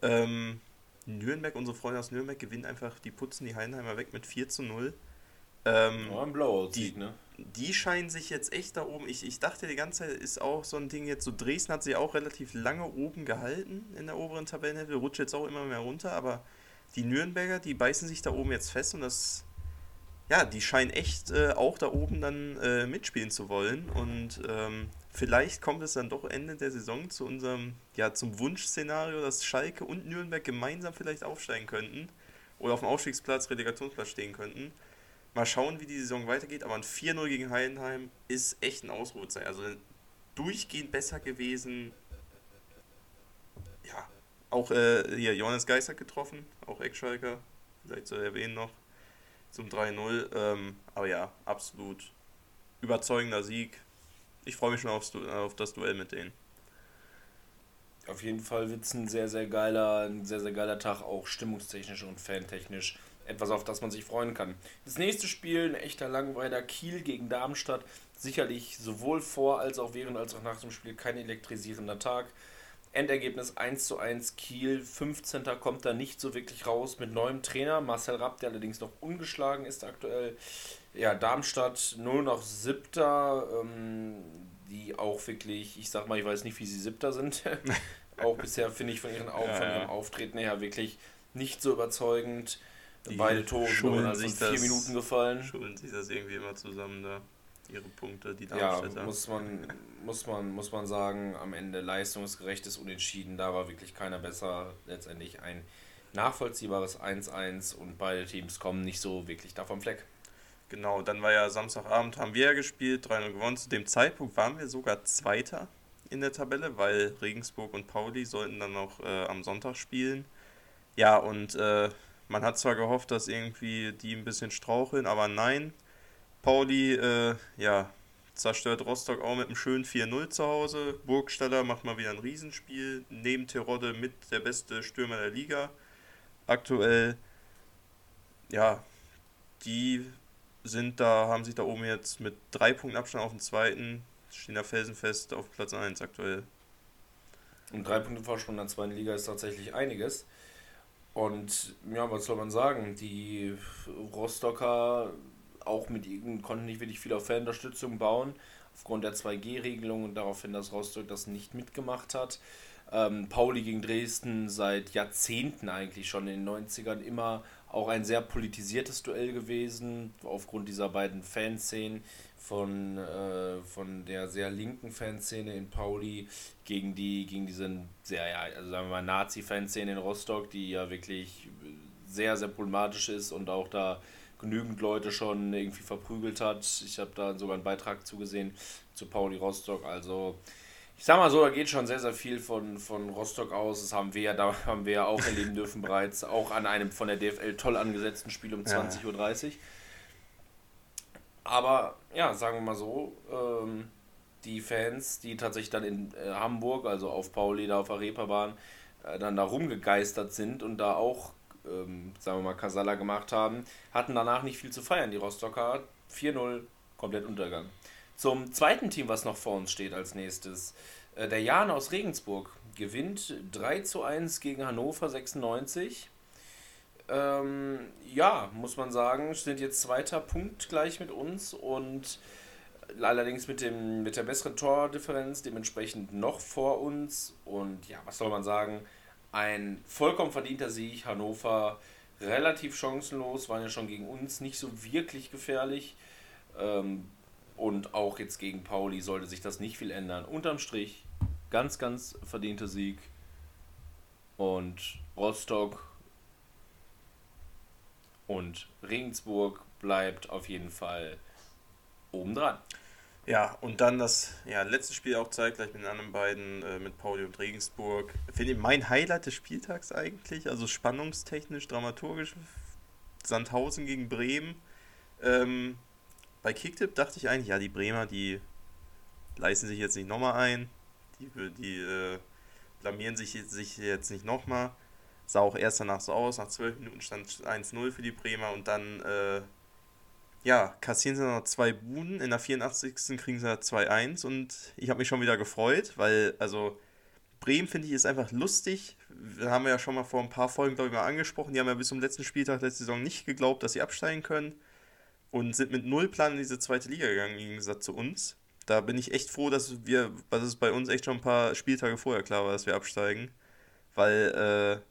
Ähm, Nürnberg, unsere Freunde aus Nürnberg gewinnen einfach, die putzen die Heidenheimer weg mit 4 zu 0. Ähm, Ja, ein Blowout-Sieg, ne? Die scheinen sich jetzt echt da oben. Ich, ich dachte die ganze Zeit ist auch so ein Ding jetzt so. Dresden hat sich auch relativ lange oben gehalten in der oberen Tabellenhälfte, rutscht jetzt auch immer mehr runter, aber die Nürnberger, die beißen sich da oben jetzt fest und das. Ja, die scheinen echt äh, auch da oben dann äh, mitspielen zu wollen und ähm, vielleicht kommt es dann doch Ende der Saison zu unserem, ja, zum Wunschszenario, dass Schalke und Nürnberg gemeinsam vielleicht aufsteigen könnten oder auf dem Aufstiegsplatz, Relegationsplatz stehen könnten. Mal schauen, wie die Saison weitergeht, aber ein 4-0 gegen Heidenheim ist echt ein Ausrutscher. Also durchgehend besser gewesen. Ja, auch äh, hier Johannes Geist hat getroffen, auch Eckschalker, vielleicht zu erwähnen noch, zum 3-0. Ähm, aber ja, absolut überzeugender Sieg. Ich freue mich schon aufs, auf das Duell mit denen. Auf jeden Fall wird es ein sehr, sehr geiler, ein sehr, sehr geiler Tag, auch stimmungstechnisch und fantechnisch. Etwas, auf das man sich freuen kann. Das nächste Spiel, ein echter Langweiler Kiel gegen Darmstadt. Sicherlich sowohl vor als auch während als auch nach dem Spiel kein elektrisierender Tag. Endergebnis 1 zu 1 Kiel, 15. kommt da nicht so wirklich raus mit neuem Trainer, Marcel Rapp, der allerdings noch ungeschlagen ist aktuell. Ja, Darmstadt nur noch siebter, ähm, die auch wirklich, ich sag mal, ich weiß nicht, wie sie siebter sind. auch bisher finde ich von ihren, Au ja, von ihrem Auftreten her wirklich nicht so überzeugend. Die Beide Tore sind innerhalb von vier Minuten gefallen. Schulden sich das irgendwie immer zusammen da ihre Punkte, die Darmstädter. Ja, muss man, muss, man, muss man sagen, am Ende leistungsgerechtes Unentschieden, da war wirklich keiner besser. Letztendlich ein nachvollziehbares 1-1 und beide Teams kommen nicht so wirklich da vom Fleck. Genau, dann war ja Samstagabend, haben wir ja gespielt, 3-0 gewonnen. Zu dem Zeitpunkt waren wir sogar Zweiter in der Tabelle, weil Regensburg und Pauli sollten dann noch äh, am Sonntag spielen. Ja, und äh, man hat zwar gehofft, dass irgendwie die ein bisschen straucheln, aber nein, Pauli, äh, ja, zerstört Rostock auch mit einem schönen 4-0 zu Hause. Burgstaller macht mal wieder ein Riesenspiel. Neben Terodde mit der beste Stürmer der Liga. Aktuell, ja, die sind da, haben sich da oben jetzt mit drei Punkten Abstand auf den zweiten, stehen da felsenfest auf Platz 1 aktuell. Und drei Punkte Vorsprung in der zweiten Liga ist tatsächlich einiges. Und ja, was soll man sagen? Die Rostocker auch mit ihnen konnten nicht wirklich viel auf Fanunterstützung bauen, aufgrund der 2G-Regelung und daraufhin, dass Rostock das nicht mitgemacht hat. Ähm, Pauli gegen Dresden seit Jahrzehnten eigentlich schon in den 90ern immer auch ein sehr politisiertes Duell gewesen, aufgrund dieser beiden Fanszenen von, äh, von der sehr linken Fanszene in Pauli gegen die, gegen diese sehr, ja, also sagen wir Nazi-Fanszene in Rostock, die ja wirklich sehr, sehr problematisch ist und auch da genügend Leute schon irgendwie verprügelt hat. Ich habe da sogar einen Beitrag zugesehen zu Pauli Rostock. Also ich sag mal so, da geht schon sehr, sehr viel von, von Rostock aus. Das haben wir ja, da haben wir ja auch erleben dürfen bereits, auch an einem von der DFL toll angesetzten Spiel um 20.30 Uhr. Aber ja, sagen wir mal so, ähm, die Fans, die tatsächlich dann in äh, Hamburg, also auf Pauli, da auf der Reeperbahn, äh, dann da rumgegeistert sind und da auch ähm, sagen wir mal, Casala gemacht haben, hatten danach nicht viel zu feiern. Die Rostocker 4-0, komplett Untergang. Zum zweiten Team, was noch vor uns steht als nächstes, äh, der Jan aus Regensburg gewinnt 3 zu 1 gegen Hannover 96. Ähm, ja, muss man sagen, sind jetzt zweiter Punkt gleich mit uns und allerdings mit, dem, mit der besseren Tordifferenz dementsprechend noch vor uns. Und ja, was soll man sagen? ein vollkommen verdienter Sieg. Hannover relativ chancenlos, waren ja schon gegen uns nicht so wirklich gefährlich. Ähm, und auch jetzt gegen Pauli sollte sich das nicht viel ändern. Unterm Strich ganz, ganz verdienter Sieg. Und Rostock und Regensburg bleibt auf jeden Fall obendran. Ja, und dann das ja, letzte Spiel auch zeitgleich mit den anderen beiden, äh, mit Pauli und Regensburg. Finde ich mein Highlight des Spieltags eigentlich, also spannungstechnisch, dramaturgisch. Sandhausen gegen Bremen. Ähm, bei Kicktip dachte ich eigentlich, ja, die Bremer, die leisten sich jetzt nicht nochmal ein. Die, die äh, blamieren sich, sich jetzt nicht nochmal. Sah auch erst danach so aus. Nach 12 Minuten stand 1-0 für die Bremer und dann äh, ja, kassieren sie noch zwei Buden. In der 84. kriegen sie 2-1 und ich habe mich schon wieder gefreut, weil, also, Bremen finde ich ist einfach lustig. Wir haben ja schon mal vor ein paar Folgen, glaube ich, mal angesprochen. Die haben ja bis zum letzten Spieltag letzte Saison nicht geglaubt, dass sie absteigen können und sind mit null Plan in diese zweite Liga gegangen, im Gegensatz zu uns. Da bin ich echt froh, dass wir, dass es bei uns echt schon ein paar Spieltage vorher klar war, dass wir absteigen. Weil äh,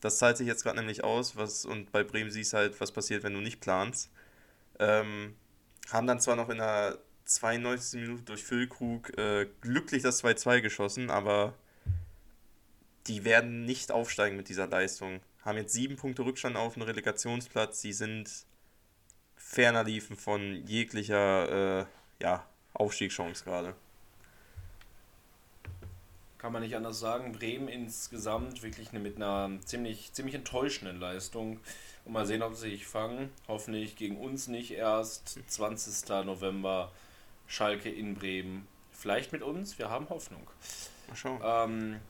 das zahlt sich jetzt gerade nämlich aus, was, und bei Bremen siehst halt, was passiert, wenn du nicht planst. Ähm, haben dann zwar noch in der 92. Minute durch Füllkrug äh, glücklich das 2-2 geschossen, aber die werden nicht aufsteigen mit dieser Leistung. Haben jetzt sieben Punkte Rückstand auf den Relegationsplatz. Sie sind ferner liefen von jeglicher äh, ja, Aufstiegschance gerade. Kann man nicht anders sagen. Bremen insgesamt wirklich mit einer ziemlich, ziemlich enttäuschenden Leistung. Und mal sehen, ob sie sich fangen. Hoffentlich gegen uns nicht erst. 20. November Schalke in Bremen. Vielleicht mit uns, wir haben Hoffnung. Mal schauen. Ähm,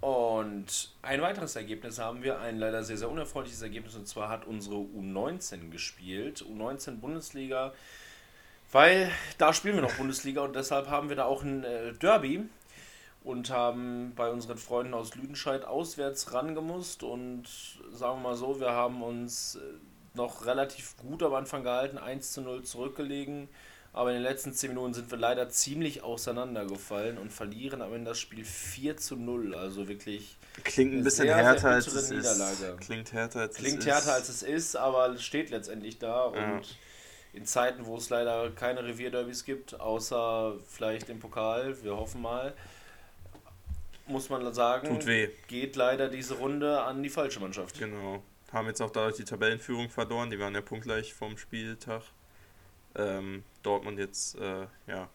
und ein weiteres Ergebnis haben wir, ein leider sehr, sehr unerfreuliches Ergebnis, und zwar hat unsere U19 gespielt. U19 Bundesliga, weil da spielen wir noch Bundesliga und deshalb haben wir da auch ein äh, Derby. und haben bei unseren Freunden aus Lüdenscheid auswärts rangemusst und sagen wir mal so, wir haben uns äh, noch relativ gut am Anfang gehalten, 1 zu 0 zurückgelegen, aber in den letzten 10 Minuten sind wir leider ziemlich auseinandergefallen und verlieren am Ende das Spiel 4 zu 0, also wirklich Klingt ein bisschen sehr, härter, sehr als es Niederlage. ist. Klingt härter, als Klingt es härter ist. als es ist, aber es steht letztendlich da und Ja. in Zeiten, wo es leider keine Revierderbys gibt, außer vielleicht im Pokal, wir hoffen mal, muss man sagen, geht leider diese Runde an die falsche Mannschaft. Genau. Haben jetzt auch dadurch die Tabellenführung verloren. Die waren ja punktgleich vom Spieltag. Ähm, Dortmund jetzt, äh, ja,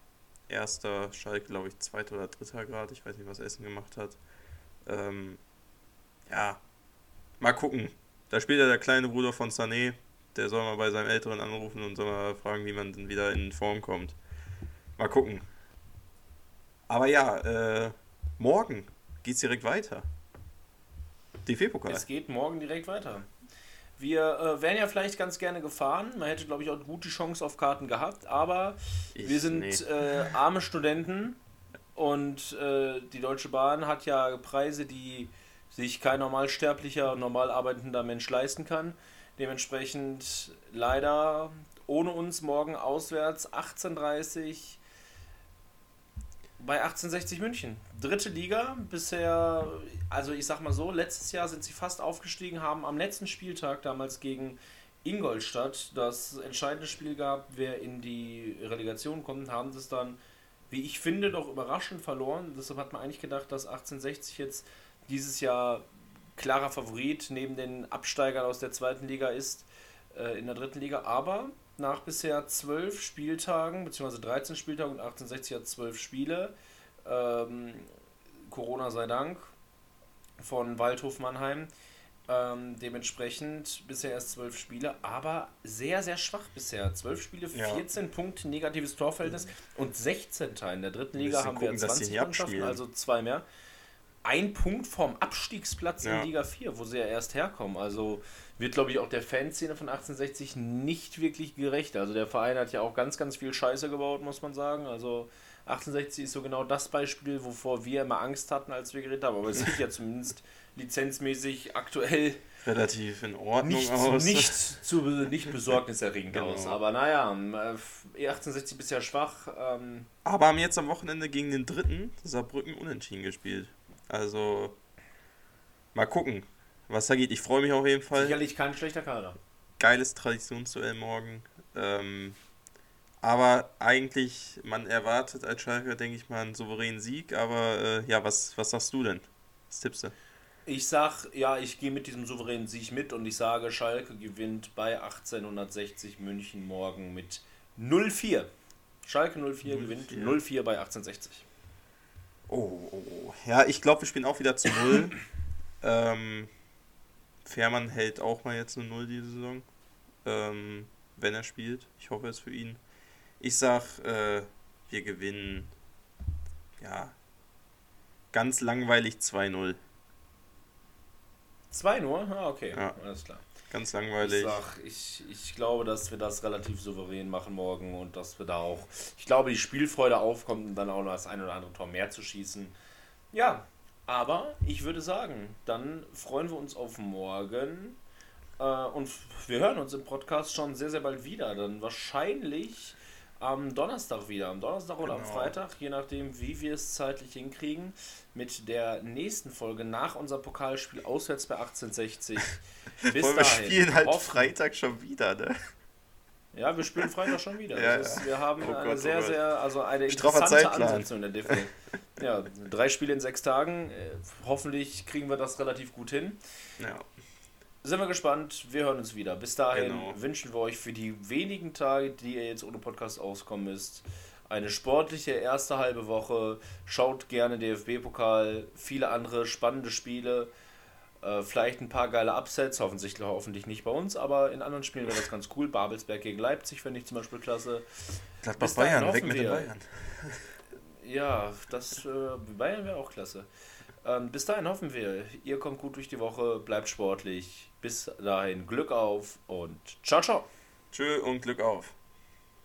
erster, Schalke, glaube ich, zweiter oder dritter Grad. Ich weiß nicht, was Essen gemacht hat. Ähm, ja, mal gucken. Da spielt ja der kleine Bruder von Sané. Der soll mal bei seinem Älteren anrufen und soll mal fragen, wie man denn wieder in Form kommt. Mal gucken. Aber ja, äh, morgen geht's direkt weiter. DFB-Pokal. Es geht morgen direkt weiter. Wir äh, wären ja vielleicht ganz gerne gefahren. Man hätte, glaube ich, auch gut die Chance auf Karten gehabt. Aber Ich- wir sind äh, arme Studenten und äh, die Deutsche Bahn hat ja Preise, die sich kein normalsterblicher, normal arbeitender Mensch leisten kann. Dementsprechend leider ohne uns morgen auswärts 18.30 bei 1860 München. Dritte Liga, bisher, also ich sag mal so, letztes Jahr sind sie fast aufgestiegen, haben am letzten Spieltag damals gegen Ingolstadt das entscheidende Spiel gehabt, wer in die Relegation kommt, haben das dann, wie ich finde, doch überraschend verloren. Deshalb hat man eigentlich gedacht, dass 1860 jetzt dieses Jahr klarer Favorit neben den Absteigern aus der zweiten Liga ist äh, in der dritten Liga. Aber nach bisher zwölf Spieltagen, beziehungsweise 13 Spieltagen und 1860 hat zwölf Spiele, ähm, Corona sei Dank, von Waldhof Mannheim. Ähm, dementsprechend bisher erst zwölf Spiele, aber sehr, sehr schwach bisher. Zwölf Spiele, Ja. 14 Punkte, negatives Torverhältnis und 16. In der dritten Liga haben wir gucken, die 20 nicht Mannschaften, also zwei mehr. Ein Punkt vom Abstiegsplatz Ja. in Liga 4, wo sie ja erst herkommen. Also wird, glaube ich, auch der Fanszene von 1860 nicht wirklich gerecht. Also der Verein hat ja auch ganz, ganz viel Scheiße gebaut, muss man sagen. Also 1860 ist so genau das Beispiel, wovor wir immer Angst hatten, als wir geredet haben. Aber es sieht ja zumindest lizenzmäßig aktuell Relativ in Ordnung nicht, aus. nicht, zu, nicht besorgniserregend Genau. aus. Aber naja, äh, 1860 bisher schwach. Ähm, Aber haben jetzt am Wochenende gegen den dritten Saarbrücken unentschieden gespielt. Also, mal gucken, was da geht. Ich freue mich auf jeden Fall. sicherlich kein schlechter Kader. Geiles Traditionsduell morgen. Ähm, aber eigentlich, man erwartet als Schalke, denke ich mal, einen souveränen Sieg. Aber äh, ja, was, was sagst du denn? Was tippst du? Ich sag, ja, ich gehe mit diesem souveränen Sieg mit und ich sage, Schalke gewinnt bei 1860 München morgen mit 0-4. Schalke 0-4 gewinnt 0-4 bei 1860. Oh, oh, oh. ja, ich glaube, wir spielen auch wieder zu Null. ähm, Fährmann hält auch mal jetzt eine Null diese Saison, ähm, wenn er spielt. Ich hoffe es für ihn. Ich sag, äh, wir gewinnen, ja, ganz langweilig 2-0. 2 nur? Ah, okay, Ja. alles klar. Ganz Ich langweilig. sag, ich, ich glaube, dass wir das relativ souverän machen morgen und dass wir da auch, ich glaube, die Spielfreude aufkommt und dann auch noch das ein oder andere Tor mehr zu schießen. Ja, aber ich würde sagen, dann freuen wir uns auf morgen äh, und wir hören uns im Podcast schon sehr, sehr bald wieder. Dann wahrscheinlich am Donnerstag wieder, am Donnerstag oder am Genau. Freitag, je nachdem, wie wir es zeitlich hinkriegen, mit der nächsten Folge nach unser Pokalspiel auswärts bei 1860. Bis wir dahin spielen halt hoffen- Freitag schon wieder, ne? Ja, wir spielen Freitag schon wieder. Ja, ist, wir haben Oh eine Gott, oh sehr, Gott. sehr, also eine interessante. Ansetzung in der DFL. ja, drei Spiele in sechs Tagen. Äh, Hoffentlich kriegen wir das relativ gut hin. Ja. Sind wir gespannt. Wir hören uns wieder. Bis dahin Genau. wünschen wir euch für die wenigen Tage, die ihr jetzt ohne Podcast auskommen müsst, eine sportliche erste halbe Woche. Schaut gerne DFB-Pokal, viele andere spannende Spiele. Äh, vielleicht ein paar geile Upsets, hoffentlich, hoffentlich nicht bei uns, aber in anderen Spielen wäre das ganz cool. Babelsberg gegen Leipzig fände ich zum Beispiel klasse. Gladbach Bayern, weg hoffen mit den wir. Bayern. Ja, das äh, Bayern wäre auch klasse. Ähm, bis dahin hoffen wir, ihr kommt gut durch die Woche, bleibt sportlich. Bis dahin Glück auf und ciao, ciao. Tschö und Glück auf.